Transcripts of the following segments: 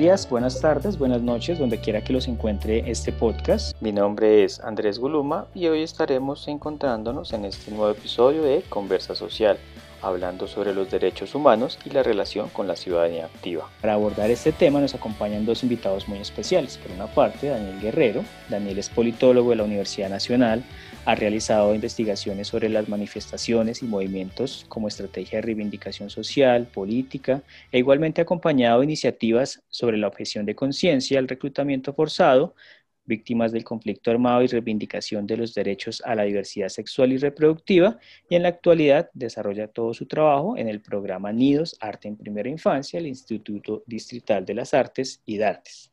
días, buenas tardes, buenas noches, donde quiera que los encuentre este podcast. Mi nombre es Andrés Guluma y hoy estaremos encontrándonos en este nuevo episodio de Conversa Social, hablando sobre los derechos humanos y la relación con la ciudadanía activa. Para abordar este tema nos acompañan dos invitados muy especiales. Por una parte, Daniel Guerrero. Daniel es politólogo de la Universidad Nacional, ha realizado investigaciones sobre las manifestaciones y movimientos como estrategia de reivindicación social, política, e igualmente ha acompañado iniciativas sobre la objeción de conciencia, el reclutamiento forzado, víctimas del conflicto armado y reivindicación de los derechos a la diversidad sexual y reproductiva, y en la actualidad desarrolla todo su trabajo en el programa Nidos Arte en Primera Infancia, el Instituto Distrital de las Artes y Dartes.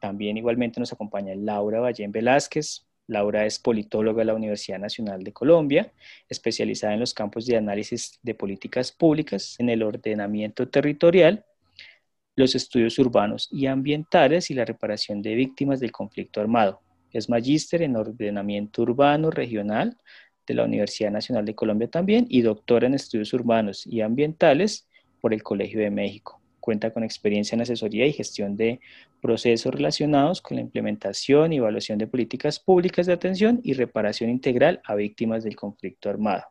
También igualmente nos acompaña Laura Ballén Velázquez. Laura es politóloga de la Universidad Nacional de Colombia, especializada en los campos de análisis de políticas públicas, en el ordenamiento territorial los estudios urbanos y ambientales y la reparación de víctimas del conflicto armado. Es magíster en ordenamiento urbano regional de la Universidad Nacional de Colombia también y doctora en estudios urbanos y ambientales por el Colegio de México. Cuenta con experiencia en asesoría y gestión de procesos relacionados con la implementación y evaluación de políticas públicas de atención y reparación integral a víctimas del conflicto armado.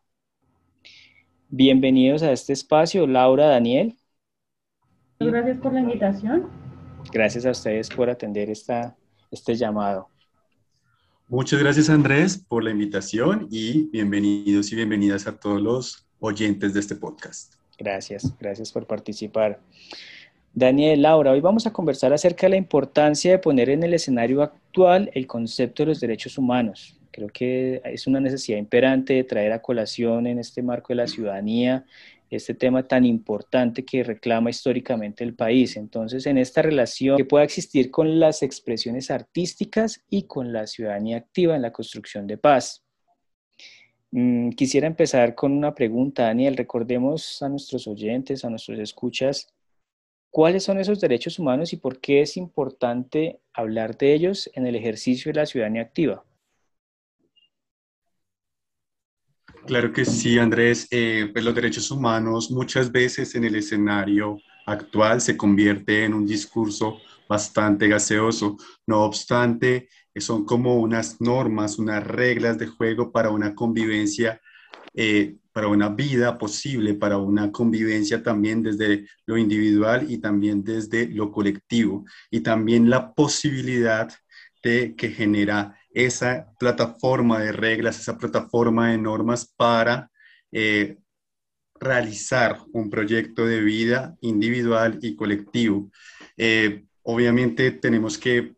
Bienvenidos a este espacio, Laura, Daniel. Gracias por la invitación. Gracias a ustedes por atender esta, este llamado. Muchas gracias Andrés por la invitación y bienvenidos y bienvenidas a todos los oyentes de este podcast. Gracias, gracias por participar. Daniel, Laura, hoy vamos a conversar acerca de la importancia de poner en el escenario actual el concepto de los derechos humanos. Creo que es una necesidad imperante de traer a colación en este marco de la ciudadanía este tema tan importante que reclama históricamente el país. Entonces, en esta relación que pueda existir con las expresiones artísticas y con la ciudadanía activa en la construcción de paz. Mm, quisiera empezar con una pregunta, Daniel. Recordemos a nuestros oyentes, a nuestros escuchas, ¿cuáles son esos derechos humanos y por qué es importante hablar de ellos en el ejercicio de la ciudadanía activa? Claro que sí, Andrés. Eh, pues los derechos humanos muchas veces en el escenario actual se convierte en un discurso bastante gaseoso. No obstante, son como unas normas, unas reglas de juego para una convivencia, eh, para una vida posible, para una convivencia también desde lo individual y también desde lo colectivo. Y también la posibilidad de que genera esa plataforma de reglas, esa plataforma de normas para eh, realizar un proyecto de vida individual y colectivo. Eh, obviamente tenemos que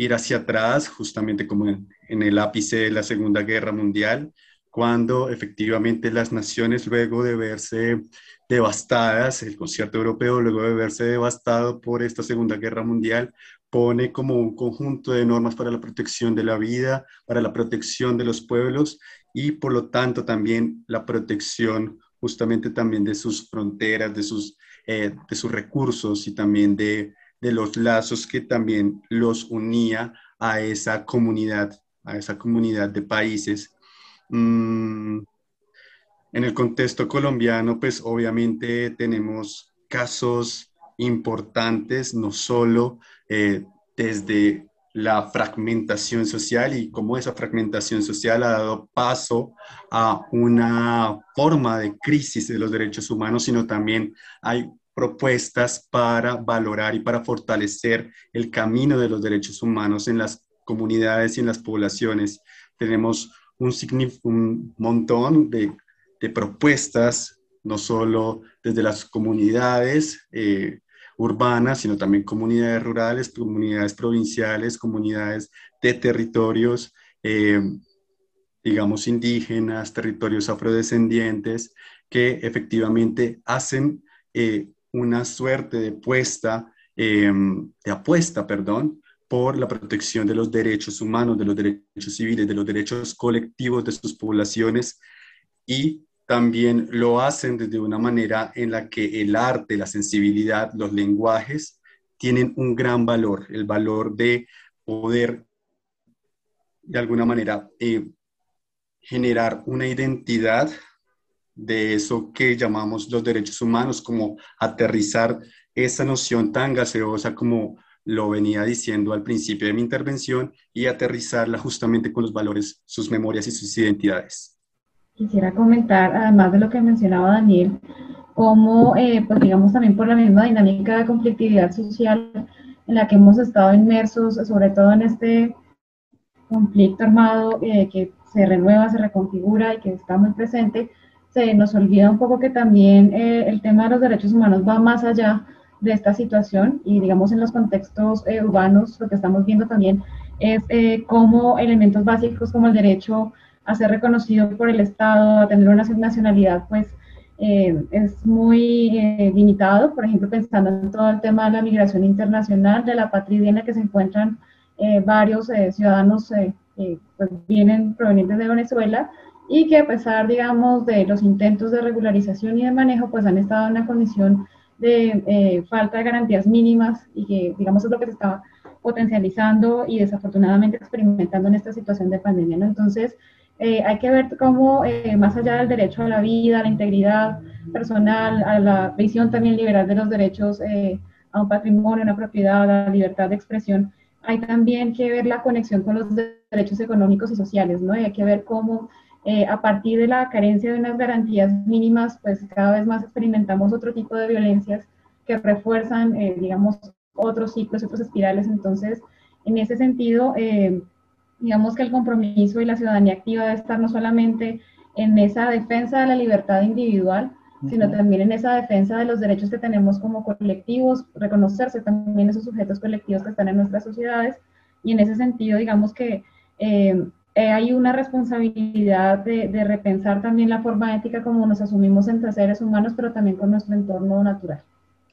ir hacia atrás, justamente como en, en, el ápice de la Segunda Guerra Mundial, cuando efectivamente las naciones, luego de verse devastadas, el concierto europeo, luego de verse devastado por esta Segunda Guerra Mundial, pone como un conjunto de normas para la protección de la vida, para la protección de los pueblos y por lo tanto también la protección justamente también de sus fronteras, de sus, eh, de sus recursos y también de, de los lazos que también los unía a esa comunidad, a esa comunidad de países. Mm, en el contexto colombiano, pues obviamente tenemos casos importantes, no solo eh, desde la fragmentación social y cómo esa fragmentación social ha dado paso a una forma de crisis de los derechos humanos, sino también hay propuestas para valorar y para fortalecer el camino de los derechos humanos en las comunidades y en las poblaciones. Tenemos un, un montón de, de, propuestas, no solo desde las comunidades, eh, urbanas, sino también comunidades rurales, comunidades provinciales, comunidades de territorios, eh, digamos, indígenas, territorios afrodescendientes, que efectivamente hacen eh, una suerte de puesta, em, de apuesta, perdón, por la protección de los derechos humanos, de los derechos civiles, de los derechos colectivos de sus poblaciones. Y también lo hacen desde una manera en la que el arte, la sensibilidad, los lenguajes tienen un gran valor, el valor de poder de alguna manera eh, generar una identidad de eso que llamamos los derechos humanos, como aterrizar esa noción tan gaseosa como lo venía diciendo al principio de mi intervención y aterrizarla justamente con los valores, sus memorias y sus identidades. Quisiera comentar, además de lo que mencionaba Daniel, cómo, eh, pues digamos también por la misma dinámica de conflictividad social en la que hemos estado inmersos, sobre todo en este conflicto armado eh, que se renueva, se reconfigura y que está muy presente, se nos olvida un poco que también eh, el tema de los derechos humanos va más allá de esta situación y digamos en los contextos eh, urbanos lo que estamos viendo también es eh, cómo elementos básicos como el derecho a ser reconocido por el Estado, a tener una nacionalidad, pues es muy limitado, por ejemplo, pensando en todo el tema de la migración internacional, de la patria en la que se encuentran varios ciudadanos que pues, vienen provenientes de Venezuela, y que a pesar, digamos, de los intentos de regularización y de manejo, pues han estado en una condición de eh, falta de garantías mínimas y que, digamos, es lo que se está potencializando y desafortunadamente experimentando en esta situación de pandemia, ¿no? Entonces, eh, hay que ver cómo, eh, más allá del derecho a la vida, a la integridad personal, a la visión también liberal de los derechos a un patrimonio, a una propiedad, a la libertad de expresión, hay también que ver la conexión con los derechos económicos y sociales, ¿no? Y hay que ver cómo eh, a partir de la carencia de unas garantías mínimas, pues cada vez más experimentamos otro tipo de violencias que refuerzan, eh, digamos, otros ciclos, otras espirales. Entonces, en ese sentido, eh, digamos que el compromiso y la ciudadanía activa debe estar no solamente en esa defensa de la libertad individual, sino también en esa defensa de los derechos que tenemos como colectivos, reconocerse también esos sujetos colectivos que están en nuestras sociedades. Y en ese sentido, digamos que eh, hay una responsabilidad de, repensar también la forma ética como nos asumimos entre seres humanos, pero también con nuestro entorno natural.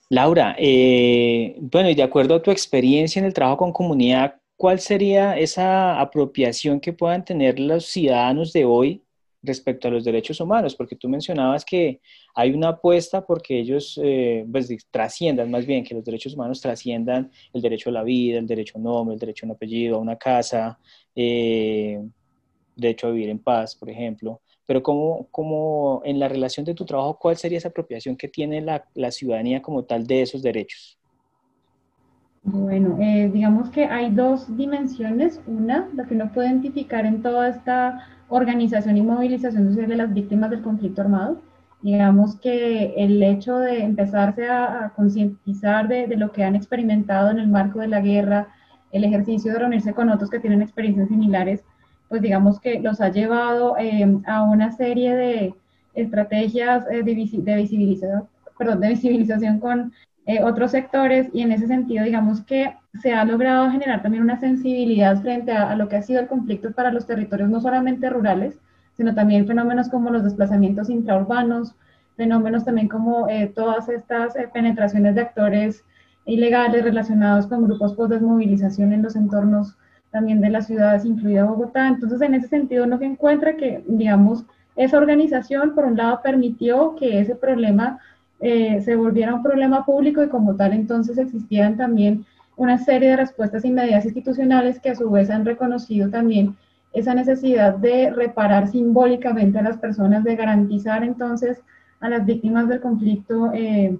Laura, eh, bueno, y de acuerdo a tu experiencia en el trabajo con comunidad, ¿cuál sería esa apropiación que puedan tener los ciudadanos de hoy respecto a los derechos humanos? Porque tú mencionabas que hay una apuesta porque ellos eh, pues, trasciendan, más bien que los derechos humanos trasciendan el derecho a la vida, el derecho a un nombre, el derecho a un apellido, a una casa, eh, derecho a vivir en paz, por ejemplo. Pero como, como en la relación de tu trabajo, ¿cuál sería esa apropiación que tiene la, la ciudadanía como tal de esos derechos? Bueno, eh, digamos que hay dos dimensiones. Una, la que uno puede identificar en toda esta organización y movilización social de las víctimas del conflicto armado. Digamos que el hecho de empezarse a, concientizar de, lo que han experimentado en el marco de la guerra, el ejercicio de reunirse con otros que tienen experiencias similares, pues digamos que los ha llevado eh, a una serie de estrategias eh, de, visibilización, perdón, de visibilización con eh, otros sectores y en ese sentido digamos que se ha logrado generar también una sensibilidad frente a, lo que ha sido el conflicto para los territorios no solamente rurales, sino también fenómenos como los desplazamientos intraurbanos, fenómenos también como todas estas penetraciones de actores ilegales relacionados con grupos post desmovilización en los entornos también de las ciudades, incluida Bogotá. Entonces, en ese sentido, uno encuentra que, digamos, esa organización, por un lado, permitió que ese problema eh, se volviera un problema público y como tal, entonces existían también una serie de respuestas inmediatas institucionales que a su vez han reconocido también esa necesidad de reparar simbólicamente a las personas, de garantizar entonces a las víctimas del conflicto eh,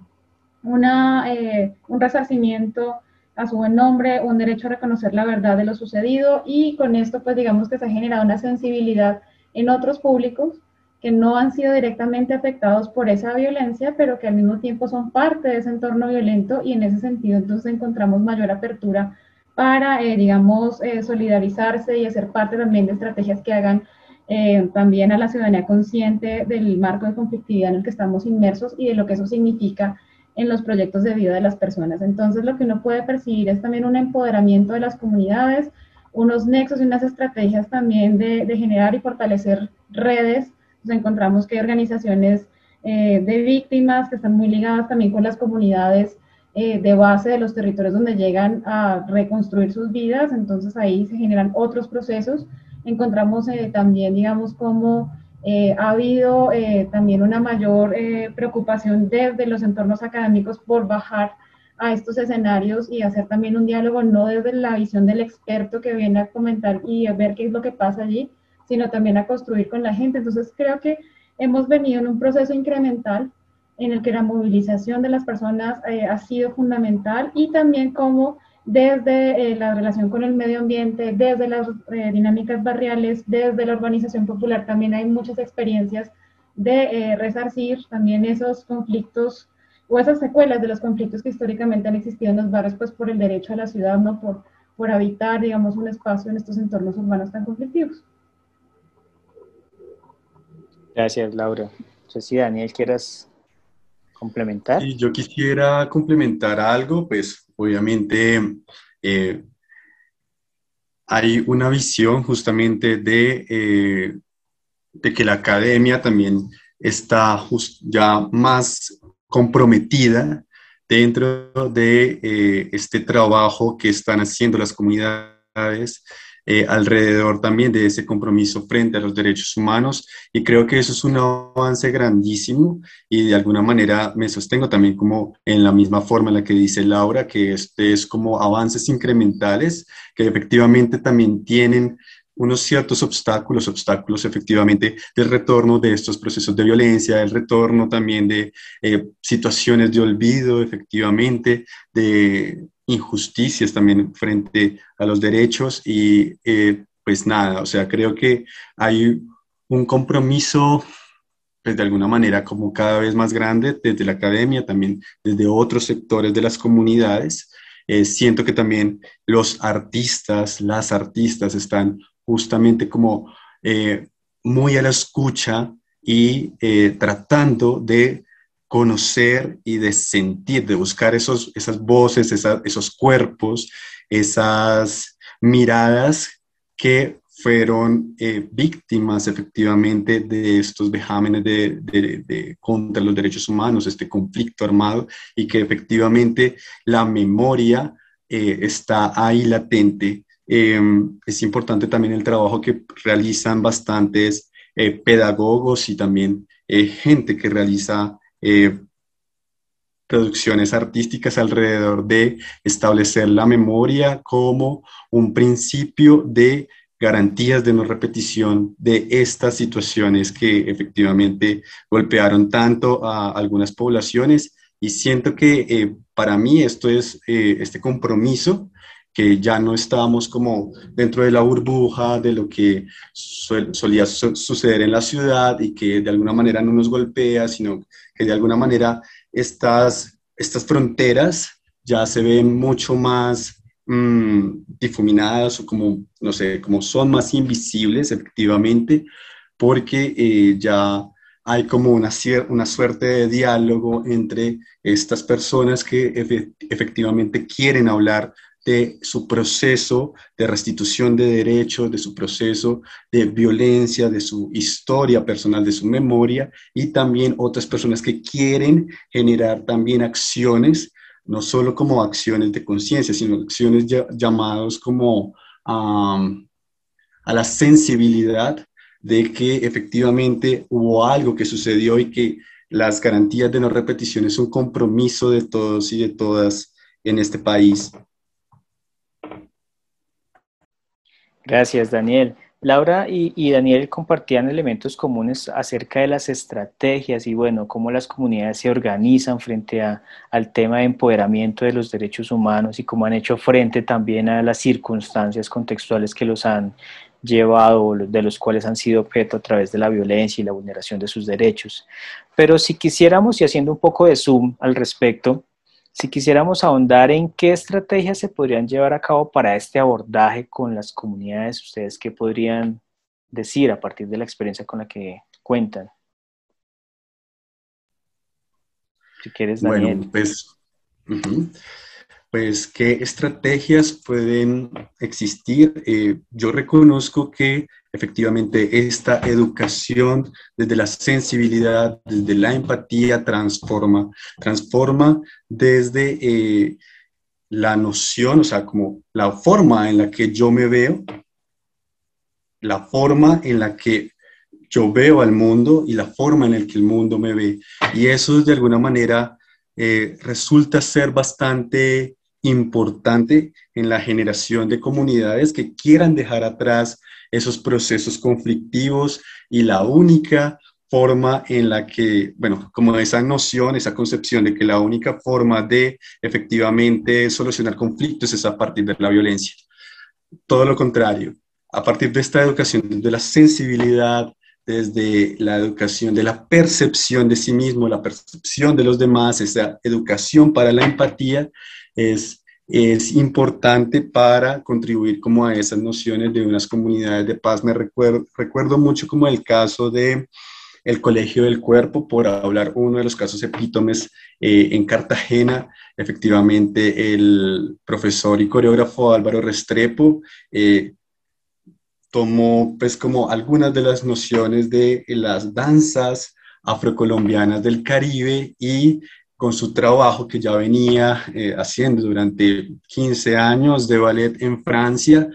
una, eh, un resarcimiento a su buen nombre, un derecho a reconocer la verdad de lo sucedido y con esto pues digamos que se ha generado una sensibilidad en otros públicos que no han sido directamente afectados por esa violencia, pero que al mismo tiempo son parte de ese entorno violento y en ese sentido entonces encontramos mayor apertura para, eh, digamos, eh, solidarizarse y hacer parte también de estrategias que hagan también a la ciudadanía consciente del marco de conflictividad en el que estamos inmersos y de lo que eso significa en los proyectos de vida de las personas. Entonces, lo que uno puede percibir es también un empoderamiento de las comunidades, unos nexos y unas estrategias también de, generar y fortalecer redes. Nos encontramos que hay organizaciones eh, de víctimas que están muy ligadas también con las comunidades eh, de base de los territorios donde llegan a reconstruir sus vidas. Entonces, ahí se generan otros procesos. Encontramos eh, también, digamos, como eh, ha habido eh, también una mayor eh, preocupación desde los entornos académicos por bajar a estos escenarios y hacer también un diálogo no desde la visión del experto que viene a comentar y a ver qué es lo que pasa allí, sino también a construir con la gente. Entonces creo que hemos venido en un proceso incremental en el que la movilización de las personas eh, ha sido fundamental y también cómo desde eh, la relación con el medio ambiente, desde las eh, dinámicas barriales, desde la organización popular, también hay muchas experiencias de resarcir también esos conflictos o esas secuelas de los conflictos que históricamente han existido en los barrios, pues por el derecho a la ciudad, ¿no? Por, por habitar, digamos, un espacio en estos entornos urbanos tan conflictivos. Gracias, Laura. No sé si Daniel quieras complementar. Y yo quisiera complementar algo, pues obviamente eh, hay una visión justamente de, eh, de que la academia también está ya más comprometida dentro de eh, este trabajo que están haciendo las comunidades eh, alrededor también de ese compromiso frente a los derechos humanos. Y creo que eso es un avance grandísimo y de alguna manera me sostengo también como en la misma forma en la que dice Laura, que este es como avances incrementales que efectivamente también tienen unos ciertos obstáculos, obstáculos efectivamente del retorno de estos procesos de violencia, el retorno también de eh, situaciones de olvido, efectivamente, de injusticias también frente a los derechos y eh, pues nada, o sea, creo que hay un compromiso pues de alguna manera como cada vez más grande desde la academia, también desde otros sectores de las comunidades. Eh, siento que también los artistas, las artistas están justamente como eh, muy a la escucha y tratando de conocer y de sentir, de buscar esos, esas voces, esos cuerpos, esas miradas que fueron eh, víctimas efectivamente de estos vejámenes de, contra los derechos humanos, este conflicto armado, y que efectivamente la memoria eh, está ahí latente. Em, es importante también el trabajo que realizan bastantes eh, pedagogos y también gente que realiza eh, producciones artísticas alrededor de establecer la memoria como un principio de garantías de no repetición de estas situaciones que efectivamente golpearon tanto a algunas poblaciones. Y siento que eh, para mí esto es eh, este compromiso que ya no estábamos como dentro de la burbuja de lo que solía suceder en la ciudad y que de alguna manera no nos golpea, sino que de alguna manera estas, estas fronteras ya se ven mucho más mm, difuminadas o como, no sé, como son más invisibles efectivamente, porque eh, ya hay como una, una suerte de diálogo entre estas personas que efectivamente quieren hablar de su proceso de restitución de derechos, de su proceso de violencia, de su historia personal, de su memoria, y también otras personas que quieren generar también acciones, no solo como acciones de conciencia, sino acciones llamadas como a la sensibilidad de que efectivamente hubo algo que sucedió y que las garantías de no repetición es un compromiso de todos y de todas en este país. Gracias, Daniel. Laura y, Daniel compartían elementos comunes acerca de las estrategias y, bueno, cómo las comunidades se organizan frente al tema de empoderamiento de los derechos humanos y cómo han hecho frente también a las circunstancias contextuales que los han llevado, de los cuales han sido objeto a través de la violencia y la vulneración de sus derechos. Pero si quisiéramos, y haciendo un poco de zoom al respecto, si quisiéramos ahondar en qué estrategias se podrían llevar a cabo para este abordaje con las comunidades, ¿ustedes qué podrían decir a partir de la experiencia con la que cuentan? Si quieres, Daniel. Bueno, pues, pues, ¿qué estrategias pueden existir? Eh, yo reconozco que efectivamente esta educación desde la sensibilidad, desde la empatía, transforma, transforma desde eh, la noción, o sea, como la forma en la que yo me veo, la forma en la que yo veo al mundo y la forma en la que el mundo me ve. Y eso de alguna manera eh, resulta ser bastante importante en la generación de comunidades que quieran dejar atrás esos procesos conflictivos y la única forma en la que, bueno, como esa noción, esa concepción de que la única forma de efectivamente solucionar conflictos es a partir de la violencia. Todo lo contrario, a partir de esta educación, de la sensibilidad, desde la educación de la percepción de sí mismo, la percepción de los demás, esa educación para la empatía, es, es importante para contribuir como a esas nociones de unas comunidades de paz. Me recuerdo, recuerdo mucho como el caso de el Colegio del Cuerpo, por hablar uno de los casos epítomes eh, en Cartagena. Efectivamente, el profesor y coreógrafo Álvaro Restrepo eh, tomó pues como algunas de las nociones de las danzas afrocolombianas del Caribe y con su trabajo que ya venía eh, haciendo durante 15 años de ballet en Francia,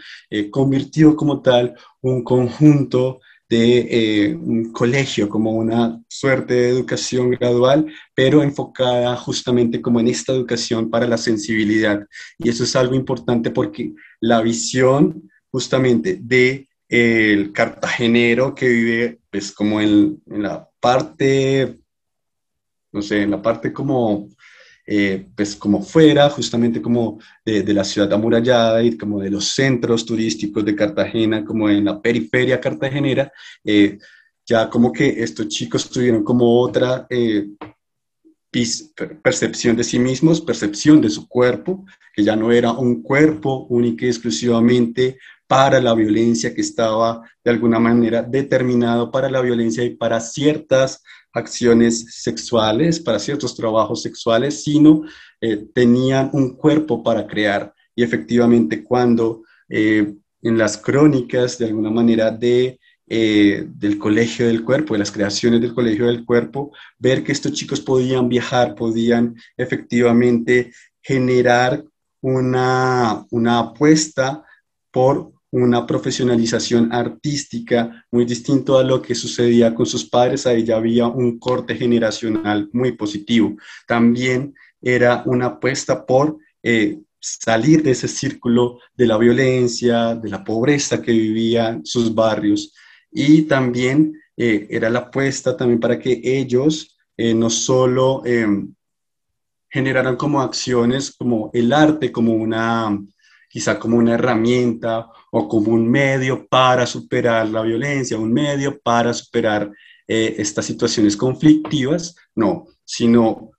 convirtió como tal un conjunto de eh, un colegio, como una suerte de educación gradual, pero enfocada justamente como en esta educación para la sensibilidad. Y eso es algo importante porque la visión justamente de el cartagenero que vive pues como en la parte, no sé, en la parte como eh, pues como fuera justamente como de, la ciudad amurallada y como de los centros turísticos de Cartagena, como en la periferia cartagenera, eh, ya como que estos chicos tuvieron como otra eh, percepción de sí mismos, percepción de su cuerpo, que ya no era un cuerpo único y exclusivamente para la violencia, que estaba de alguna manera determinado para la violencia y para ciertas acciones sexuales, para ciertos trabajos sexuales, sino eh, tenían un cuerpo para crear. Y efectivamente cuando eh, en las crónicas, de alguna manera, de, eh, del Colegio del Cuerpo, de las creaciones del Colegio del Cuerpo, ver que estos chicos podían viajar, podían efectivamente generar una, una apuesta por una profesionalización artística muy distinto a lo que sucedía con sus padres, ahí ya había un corte generacional muy positivo. También era una apuesta por eh, salir de ese círculo de la violencia, de la pobreza que vivían sus barrios y también eh, era la apuesta también para que ellos eh, no solo generaran como acciones como el arte, como una quizá como una herramienta o como un medio para superar la violencia, un medio para superar eh, estas situaciones conflictivas, no, sino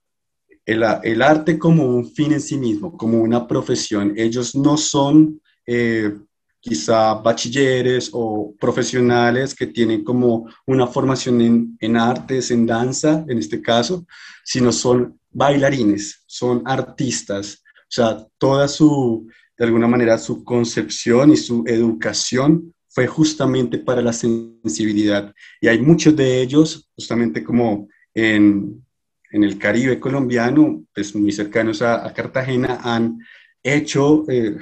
el, arte como un fin en sí mismo, como una profesión. Ellos no son eh, quizá bachilleres o profesionales que tienen como una formación en, en artes, en danza, en este caso, sino son bailarines, son artistas. O sea, toda su, de alguna manera su concepción y su educación fue justamente para la sensibilidad. Y hay muchos de ellos, justamente como en, en el Caribe colombiano, pues muy cercanos a, Cartagena, han hecho eh,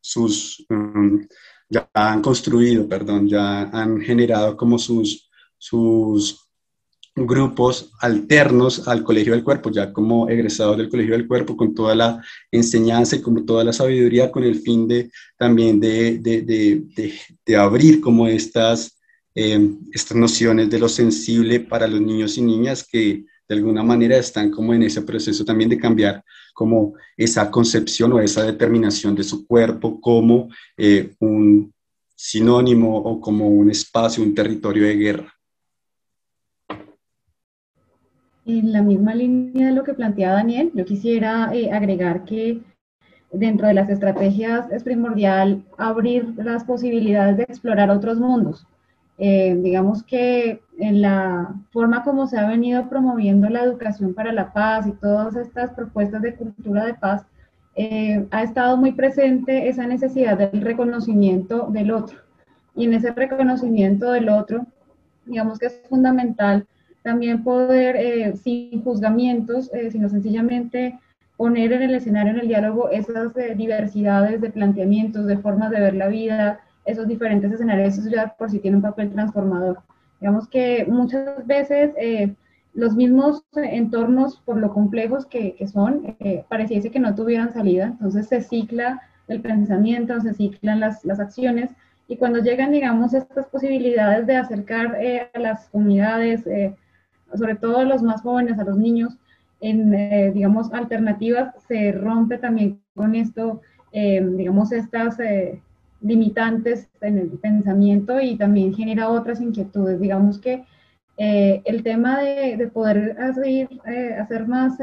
sus, mm, ya han construido, perdón, ya han generado como sus, sus grupos alternos al Colegio del Cuerpo, ya como egresados del Colegio del Cuerpo, con toda la enseñanza y como toda la sabiduría, con el fin de también de, de, de, de abrir como estas, eh, estas nociones de lo sensible para los niños y niñas que de alguna manera están como en ese proceso también de cambiar como esa concepción o esa determinación de su cuerpo como eh, un sinónimo o como un espacio, un territorio de guerra. En la misma línea de lo que plantea Daniel, yo quisiera eh, agregar que dentro de las estrategias es primordial abrir las posibilidades de explorar otros mundos. Eh, digamos que en la forma como se ha venido promoviendo la educación para la paz y todas estas propuestas de cultura de paz, eh, ha estado muy presente esa necesidad del reconocimiento del otro. Y en ese reconocimiento del otro, digamos que es fundamental también poder, eh, sin juzgamientos, eh, sino sencillamente poner en el escenario, en el diálogo, esas eh, diversidades de planteamientos, de formas de ver la vida, esos diferentes escenarios, eso ya por sí tiene un papel transformador. Digamos que muchas veces los mismos entornos, por lo complejos que, que son, pareciese que no tuvieran salida, entonces se cicla el pensamiento, se ciclan las, las acciones Y cuando llegan, digamos, estas posibilidades de acercar eh, a las comunidades, eh, sobre todo a los más jóvenes, a los niños, en, eh, digamos, alternativas, se rompe también con esto, digamos, estas limitantes en el pensamiento y también genera otras inquietudes. Digamos que el tema de, de poder hacer, hacer más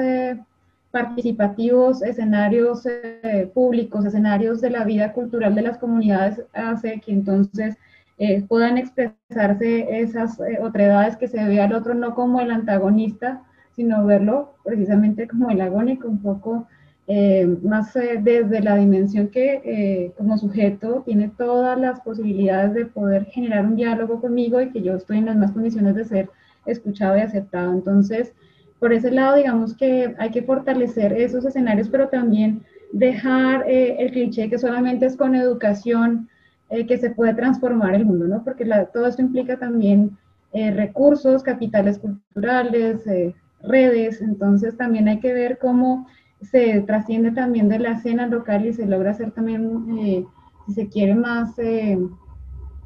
participativos, escenarios eh, públicos, escenarios de la vida cultural de las comunidades, hace que entonces eh, puedan expresarse esas eh, otredades que se ve al otro no como el antagonista, sino verlo precisamente como el agónico, un poco más desde la dimensión que como sujeto tiene todas las posibilidades de poder generar un diálogo conmigo y que yo estoy en las más condiciones de ser escuchado y aceptado. Entonces, por ese lado, digamos que hay que fortalecer esos escenarios, pero también dejar eh, el cliché que solamente es con educación eh, que se puede transformar el mundo, ¿no? Porque todo esto implica también eh, recursos, capitales culturales, redes, entonces también hay que ver cómo se trasciende también de la escena local y se logra hacer también, si se quiere, más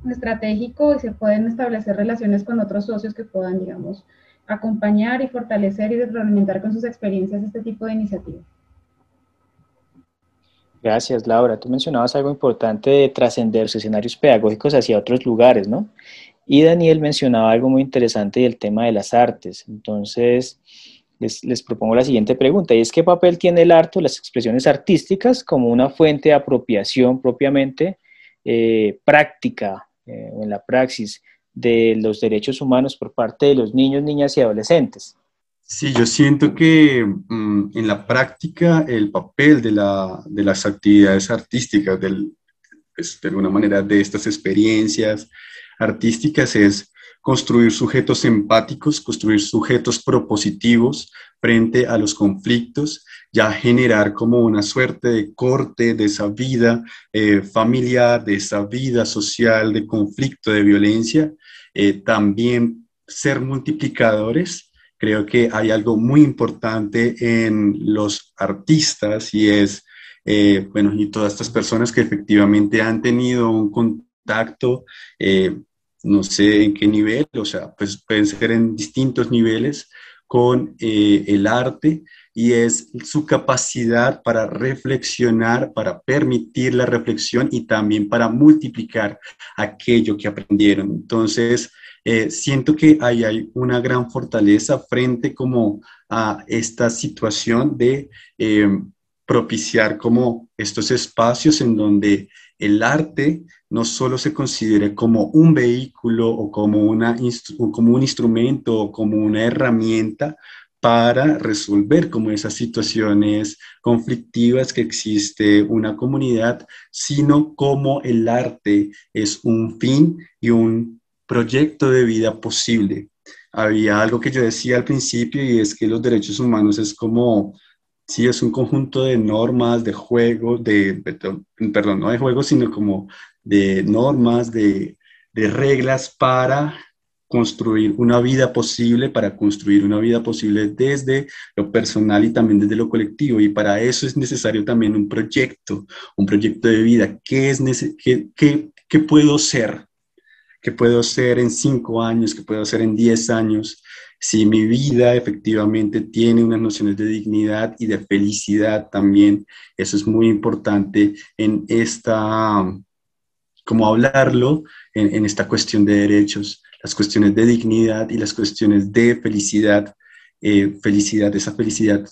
estratégico y se pueden establecer relaciones con otros socios que puedan, digamos, acompañar y fortalecer y retroalimentar con sus experiencias este tipo de iniciativas. Gracias, Laura. Tú mencionabas algo importante de trascender sus escenarios pedagógicos hacia otros lugares, ¿no? Y Daniel mencionaba algo muy interesante del tema de las artes. Entonces, les, propongo la siguiente pregunta, y es qué papel tiene el arte o las expresiones artísticas como una fuente de apropiación propiamente eh, práctica eh, en la praxis de los derechos humanos por parte de los niños, niñas y adolescentes. Sí, yo siento que mm, en la práctica el papel de, la, de las actividades artísticas, pues, de alguna manera de estas experiencias artísticas es construir sujetos empáticos, construir sujetos propositivos frente a los conflictos, ya generar como una suerte de corte de esa vida eh, familiar, de esa vida social, de conflicto, de violencia, eh, también ser multiplicadores. Creo que hay algo muy importante en los artistas y es, eh, bueno, y todas estas personas que efectivamente han tenido un contacto, eh, no sé en qué nivel, o sea, pues pueden ser en distintos niveles con el arte y es su capacidad para reflexionar, para permitir la reflexión y también para multiplicar aquello que aprendieron. Entonces, eh, siento que ahí hay una gran fortaleza frente como a esta situación de eh, propiciar como estos espacios en donde el arte no solo se considere como un vehículo o como, una, como un instrumento o como una herramienta para resolver como esas situaciones conflictivas que existe una comunidad, sino como el arte es un fin y un proyecto de vida posible. Había algo que yo decía al principio y es que los derechos humanos es como, sí, es un conjunto de normas, de juegos, de, perdón, no de juegos, sino como de normas, de, de reglas para construir una vida posible, para construir una vida posible desde lo personal y también desde lo colectivo. Y para eso es necesario también un proyecto, un proyecto de vida. ¿Qué, es qué, qué, qué puedo ser? ¿Qué puedo ser en cinco años? ¿Qué puedo ser en diez años? Si mi vida efectivamente tiene unas nociones de dignidad y de felicidad también, eso es muy importante en esta, como hablarlo, en, en esta cuestión de derechos las cuestiones de dignidad y las cuestiones de felicidad, eh, felicidad, esa felicidad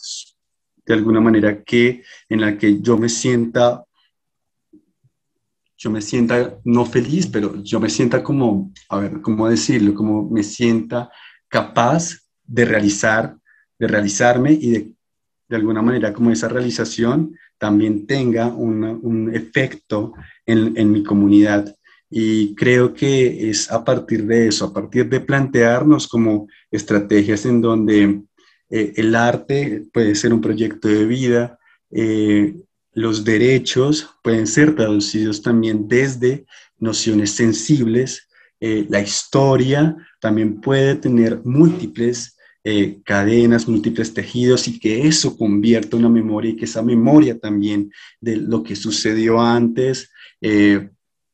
de alguna manera que en la que yo me sienta, yo me sienta no feliz, pero yo me sienta como, a ver, ¿cómo decirlo? Como me sienta capaz de realizar, de realizarme y de, de alguna manera como esa realización también tenga un efecto en, en mi comunidad y creo que es a partir de eso, a partir de plantearnos como estrategias en donde eh, el arte puede ser un proyecto de vida, eh, los derechos pueden ser traducidos también desde nociones sensibles, eh, la historia también puede tener múltiples cadenas, múltiples tejidos y que eso convierta una memoria y que esa memoria también de lo que sucedió antes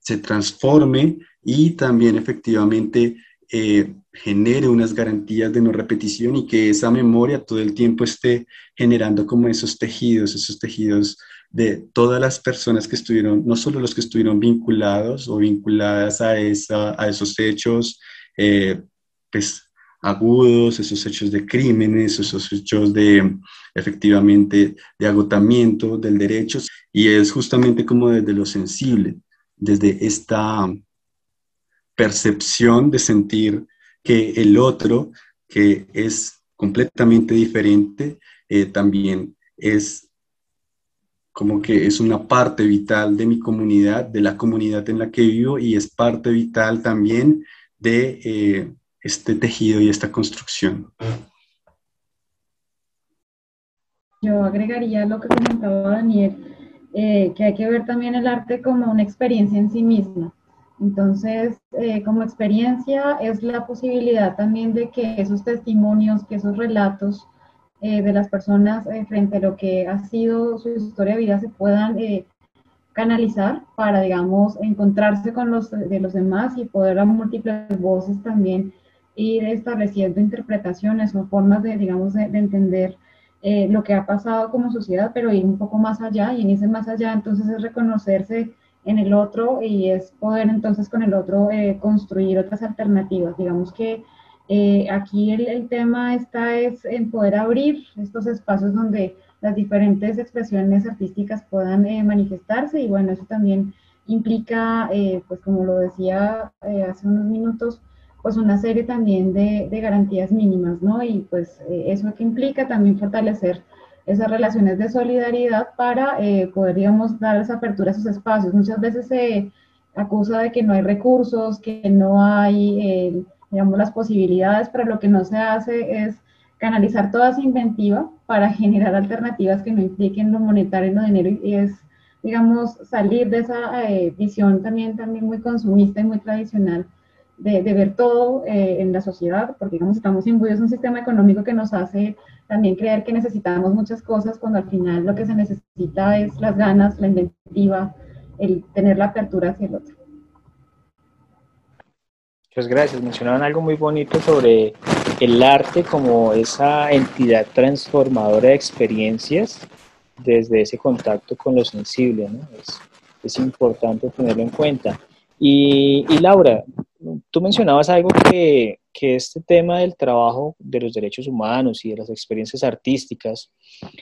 se transforme y también efectivamente eh, genere unas garantías de no repetición y que esa memoria todo el tiempo esté generando como esos tejidos, esos tejidos de todas las personas que estuvieron, no solo los que estuvieron vinculados o vinculadas a, esa, a esos hechos, eh, pues agudos, esos hechos de crímenes, esos hechos de efectivamente de agotamiento del derecho, y es justamente como desde lo sensible, desde esta percepción de sentir que el otro, que es completamente diferente, eh, también es como que es una parte vital de mi comunidad, de la comunidad en la que vivo y es parte vital también de eh, este tejido y esta construcción. Yo agregaría lo que comentaba Daniel, eh, que hay que ver también el arte como una experiencia en sí misma. Entonces, eh, como experiencia es la posibilidad también de que esos testimonios, que esos relatos eh, de las personas frente a lo que ha sido su historia de vida se puedan canalizar para, digamos, encontrarse con los de los demás y poder a múltiples voces también ir estableciendo interpretaciones o formas de, digamos, de, entender eh, lo que ha pasado como sociedad, pero ir un poco más allá y en ese más allá entonces es reconocerse en el otro y es poder entonces con el otro eh, construir otras alternativas. Digamos que eh, aquí el, el, tema está es en poder abrir estos espacios donde las diferentes expresiones artísticas puedan manifestarse y bueno, eso también implica, pues como lo decía hace unos minutos, pues una serie también de, de garantías mínimas, ¿no? Y pues eh, eso que implica también fortalecer esas relaciones de solidaridad para eh, poder, digamos, dar esa apertura a esos espacios. Muchas veces se acusa de que no hay recursos, que no hay, eh, digamos, las posibilidades, pero lo que no se hace es canalizar toda esa inventiva para generar alternativas que no impliquen lo monetario, lo dinero, y es, digamos, salir de esa visión también, también muy consumista y muy tradicional de, ver todo eh, en la sociedad, porque digamos estamos imbuidos en un sistema económico que nos hace también creer que necesitamos muchas cosas cuando al final lo que se necesita es las ganas, la inventiva, el tener la apertura hacia el otro. Muchas gracias. Mencionaban algo muy bonito sobre el arte como esa entidad transformadora de experiencias desde ese contacto con lo sensible. ¿no? Es, es importante tenerlo en cuenta. Y, y, Laura, tú mencionabas algo que, que, este tema del trabajo de los derechos humanos y de las experiencias artísticas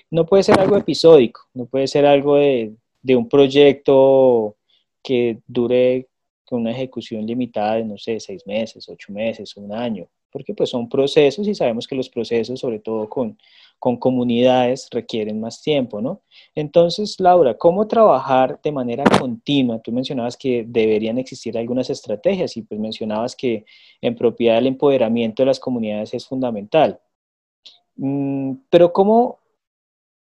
no puede ser algo episódico, no puede ser algo de, de un proyecto que dure con una ejecución limitada de, no sé, seis meses, ocho meses, un año, porque pues son procesos y sabemos que los procesos, sobre todo con con comunidades requieren más tiempo, ¿no? Entonces, Laura, ¿cómo trabajar de manera continua? Tú mencionabas que deberían existir algunas estrategias y pues mencionabas que en propiedad el empoderamiento de las comunidades es fundamental. Mm, pero ¿cómo,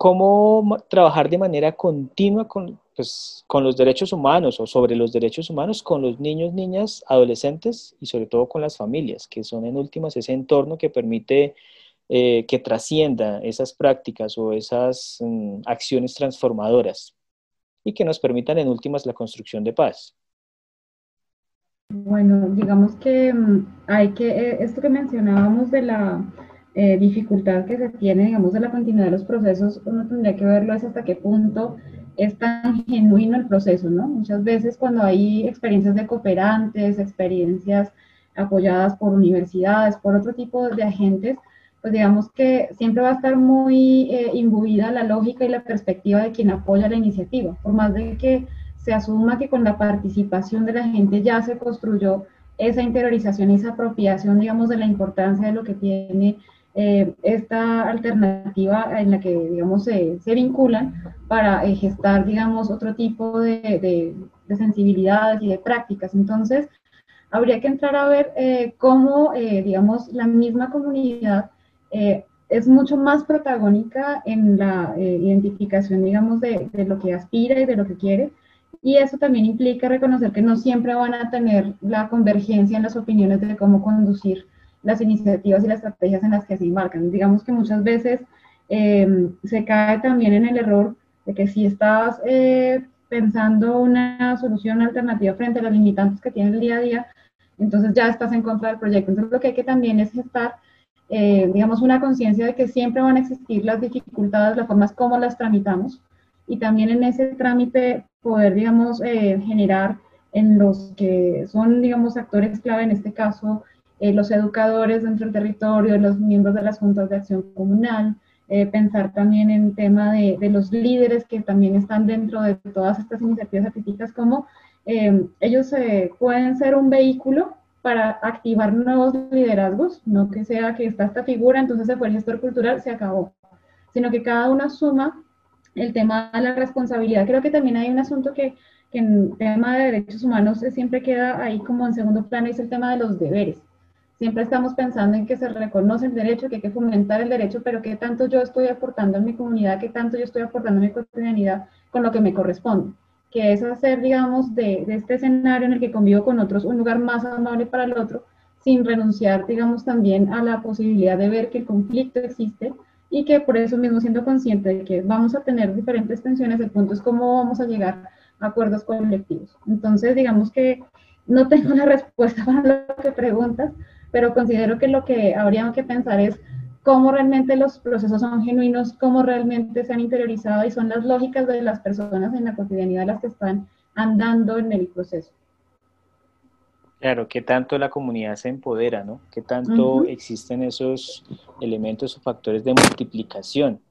cómo trabajar de manera continua con, pues, con los derechos humanos o sobre los derechos humanos con los niños, niñas, adolescentes y sobre todo con las familias, que son en últimas ese entorno que permite eh, que trascienda esas prácticas o esas mm, acciones transformadoras y que nos permitan en últimas la construcción de paz. Bueno, digamos que mm, hay que, eh, esto que mencionábamos de la eh, dificultad que se tiene, digamos, de la continuidad de los procesos, uno tendría que verlo es hasta qué punto es tan genuino el proceso, ¿no? Muchas veces cuando hay experiencias de cooperantes, experiencias apoyadas por universidades, por otro tipo de agentes, pues digamos que siempre va a estar muy eh, imbuida la lógica y la perspectiva de quien apoya la iniciativa, por más de que se asuma que con la participación de la gente ya se construyó esa interiorización y esa apropiación, digamos, de la importancia de lo que tiene eh, esta alternativa en la que, digamos, se, se vinculan para eh, gestar, digamos, otro tipo de, de, de, sensibilidades y de prácticas. Entonces, habría que entrar a ver eh, cómo, digamos, la misma comunidad eh, es mucho más protagónica en la eh, identificación, digamos, de, de, lo que aspira y de lo que quiere. Y eso también implica reconocer que no siempre van a tener la convergencia en las opiniones de cómo conducir las iniciativas y las estrategias en las que se embarcan. Digamos que muchas veces eh, se cae también en el error de que si estás pensando una solución alternativa frente a las limitantes que tiene el día a día, entonces ya estás en contra del proyecto. Entonces lo que hay que también es gestar, eh, digamos, una conciencia de que siempre van a existir las dificultades, las formas como las tramitamos, y también en ese trámite poder, digamos, eh, generar en los que son, digamos, actores clave, en este caso, eh, los educadores dentro del territorio, los miembros de las juntas de acción comunal, eh, pensar también en tema de, de, los líderes que también están dentro de todas estas iniciativas artísticas, como ellos pueden ser un vehículo para activar nuevos liderazgos, no que sea que está esta figura, entonces se fue el gestor cultural, se acabó, sino que cada uno suma el tema de la responsabilidad. Creo que también hay un asunto que, que en tema de derechos humanos siempre queda ahí como en segundo plano, es el tema de los deberes. Siempre estamos pensando en que se reconoce el derecho, que hay que fomentar el derecho, pero qué tanto yo estoy aportando en mi comunidad, qué tanto yo estoy aportando en mi cotidianidad con lo que me corresponde, que es hacer, digamos, de, este escenario en el que convivo con otros un lugar más amable para el otro, sin renunciar, digamos, también a la posibilidad de ver que el conflicto existe, y que por eso mismo siendo consciente de que vamos a tener diferentes tensiones, el punto es cómo vamos a llegar a acuerdos colectivos. Entonces, digamos que no tengo la respuesta para lo que preguntas, pero considero que lo que habría que pensar es cómo realmente los procesos son genuinos, cómo realmente se han interiorizado y son las lógicas de las personas en la cotidianidad las que están andando en el proceso. Claro, qué tanto la comunidad se empodera, ¿no? Qué tanto existen esos elementos o factores de multiplicación.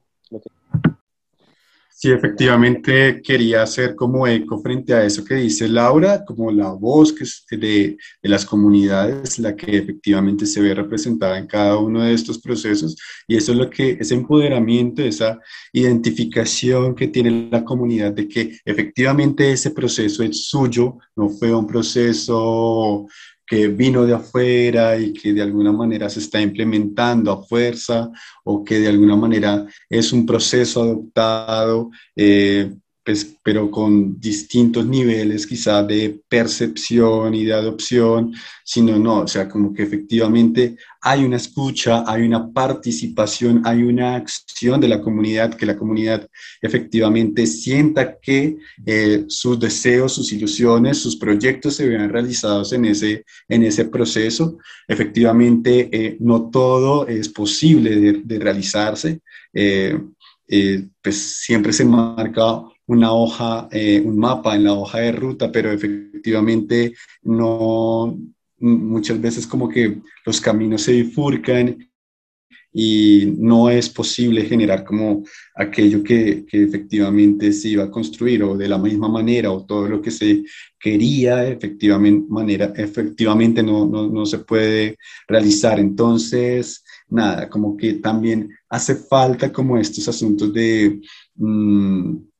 Sí, efectivamente quería hacer como eco frente a eso que dice Laura, como la voz que es de, de, las comunidades, la que efectivamente se ve representada en cada uno de estos procesos. Y eso es lo que, ese empoderamiento, esa identificación que tiene la comunidad de que efectivamente ese proceso es suyo, no fue un proceso que vino de afuera y que de alguna manera se está implementando a fuerza o que de alguna manera es un proceso adoptado eh, pues, pero con distintos niveles quizá de percepción y de adopción, sino no, o sea, como que efectivamente hay una escucha, hay una participación, hay una acción de la comunidad, que la comunidad efectivamente sienta que eh, sus deseos, sus ilusiones, sus proyectos se vean realizados en ese, en ese proceso. Efectivamente, eh, no todo es posible de, de realizarse. Eh, pues siempre se marca una hoja, eh, un mapa en la hoja de ruta, pero efectivamente no, muchas veces como que los caminos se bifurcan y no es posible generar como aquello que, que, efectivamente se iba a construir o de la misma manera o todo lo que se quería efectivamente, manera, efectivamente no, no, no se puede realizar. Entonces, nada, como que también hace falta como estos asuntos de... Mmm,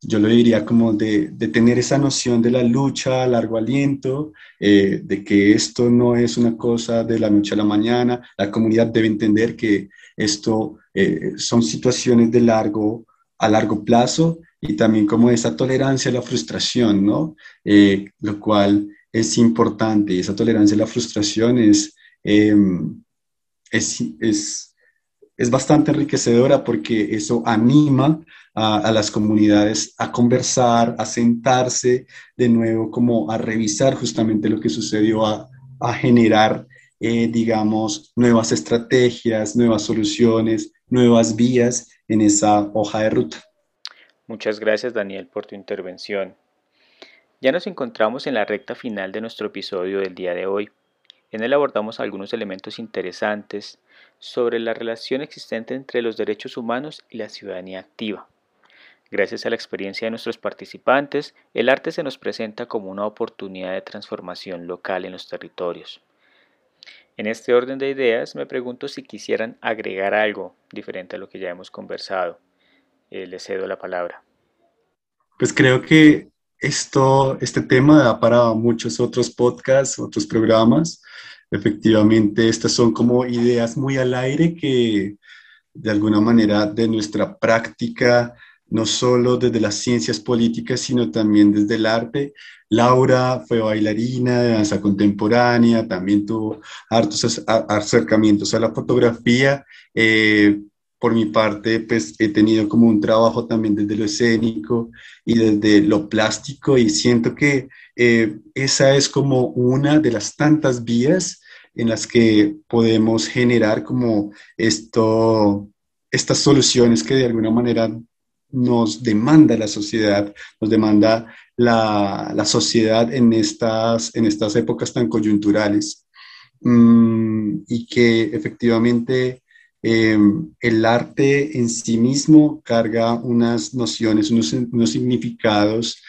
yo lo diría como de, tener esa noción de la lucha a largo aliento, eh, de que esto no es una cosa de la noche a la mañana, la comunidad debe entender que esto eh, son situaciones de largo, a largo plazo y también como esa tolerancia a la frustración, ¿no? Eh, lo cual es importante y esa tolerancia a la frustración em, es, es, es bastante enriquecedora porque eso anima a, las comunidades a conversar, a sentarse de nuevo, como a revisar justamente lo que sucedió, a, a generar, eh, digamos, nuevas estrategias, nuevas soluciones, nuevas vías en esa hoja de ruta. Muchas gracias Daniel por tu intervención. Ya nos encontramos en la recta final de nuestro episodio del día de hoy. En él abordamos algunos elementos interesantes sobre la relación existente entre los derechos humanos y la ciudadanía activa. Gracias a la experiencia de nuestros participantes, el arte se nos presenta como una oportunidad de transformación local en los territorios. En este orden de ideas, me pregunto si quisieran agregar algo diferente a lo que ya hemos conversado. Eh, les cedo la palabra. Pues creo que esto, este tema da para muchos otros podcasts, otros programas. Efectivamente, estas son como ideas muy al aire que de alguna manera de nuestra práctica no solo desde las ciencias políticas, sino también desde el arte. Laura fue bailarina de danza contemporánea, también tuvo hartos acercamientos a la fotografía. Eh, por mi parte, pues he tenido como un trabajo también desde lo escénico y desde lo plástico y siento que eh, esa es como una de las tantas vías en las que podemos generar como esto, estas soluciones que de alguna manera nos demanda la sociedad, nos demanda la, la sociedad en estas, en estas épocas tan coyunturales mm, y que efectivamente em, el arte en sí mismo carga unas nociones, unos, unos significados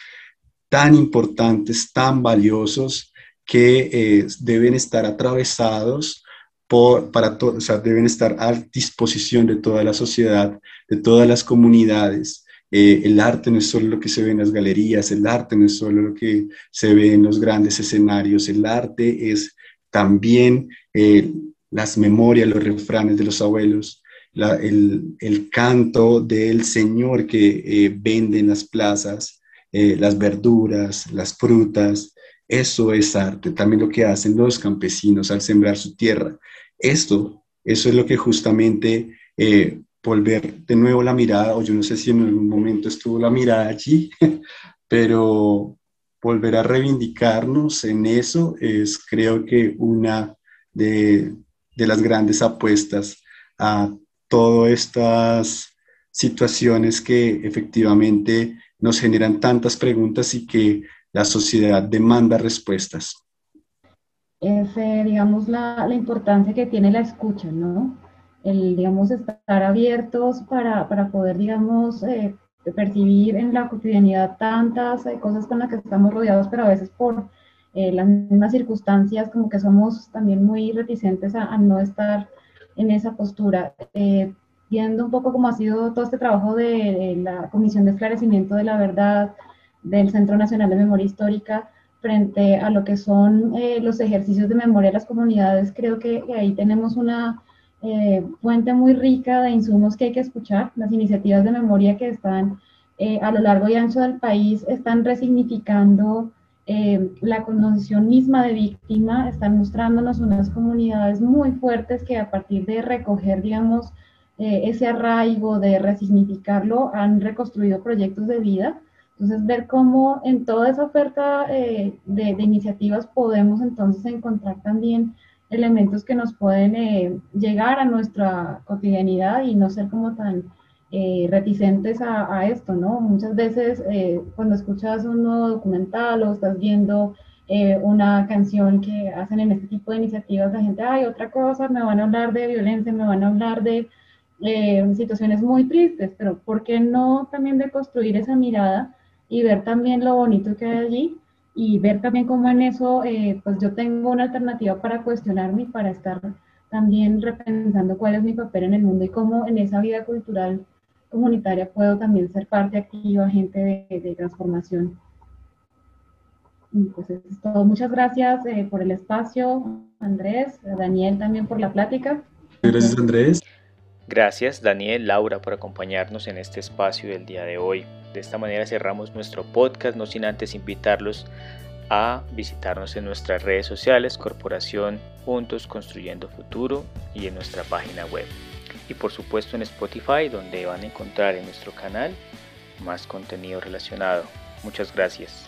tan importantes, tan valiosos, que eh, deben estar atravesados para o sea, deben estar a disposición de toda la sociedad, de todas las comunidades. Eh, el arte no es solo lo que se ve en las galerías, el arte no es solo lo que se ve en los grandes escenarios, el arte es también eh, las memorias, los refranes de los abuelos, el, el, canto del Señor que vende en las plazas, las verduras, las frutas, eso es arte, también lo que hacen los campesinos al sembrar su tierra. Esto, eso es lo que justamente eh, volver de nuevo la mirada, o yo no sé si en algún momento estuvo la mirada allí, pero volver a reivindicarnos en eso es creo que una de, de las grandes apuestas a todas estas situaciones que efectivamente nos generan tantas preguntas y que la sociedad demanda respuestas. Es, eh, digamos, la, la, importancia que tiene la escucha, ¿no? El, digamos, estar abiertos para, para poder, digamos, eh, percibir en la cotidianidad tantas eh, cosas con las que estamos rodeados, pero a veces por las mismas circunstancias, como que somos también muy reticentes a, a no estar en esa postura. viendo un poco cómo ha sido todo este trabajo de, de la Comisión de Esclarecimiento de la Verdad, del Centro Nacional de Memoria Histórica frente a lo que son eh, los ejercicios de memoria de las comunidades, creo que, ahí tenemos una eh, fuente muy rica de insumos que hay que escuchar. Las iniciativas de memoria que están eh, a lo largo y ancho del país están resignificando la condición misma de víctima, están mostrándonos unas comunidades muy fuertes que a partir de recoger, digamos, ese arraigo, de resignificarlo, han reconstruido proyectos de vida entonces, ver cómo en toda esa oferta eh, de, iniciativas podemos entonces encontrar también elementos que nos pueden eh, llegar a nuestra cotidianidad y no ser como tan eh, reticentes a, esto, ¿no? Muchas veces cuando escuchas un nuevo documental o estás viendo una canción que hacen en este tipo de iniciativas, la gente, ay, otra cosa, me van a hablar de violencia, me van a hablar de situaciones muy tristes, pero ¿por qué no también de construir esa mirada? Y ver también lo bonito que hay allí y ver también cómo en eso eh, pues yo tengo una alternativa para cuestionarme y para estar también repensando cuál es mi papel en el mundo y cómo en esa vida cultural comunitaria puedo también ser parte activa, gente de, transformación. pues eso es todo. Muchas gracias eh, por el espacio, Andrés, Daniel también por la plática. Gracias, Andrés. Gracias, Daniel, Laura, por acompañarnos en este espacio del día de hoy. De esta manera cerramos nuestro podcast, no sin antes invitarlos a visitarnos en nuestras redes sociales, Corporación Juntos Construyendo Futuro y en nuestra página web. Y por supuesto en Spotify, donde van a encontrar en nuestro canal más contenido relacionado. Muchas gracias.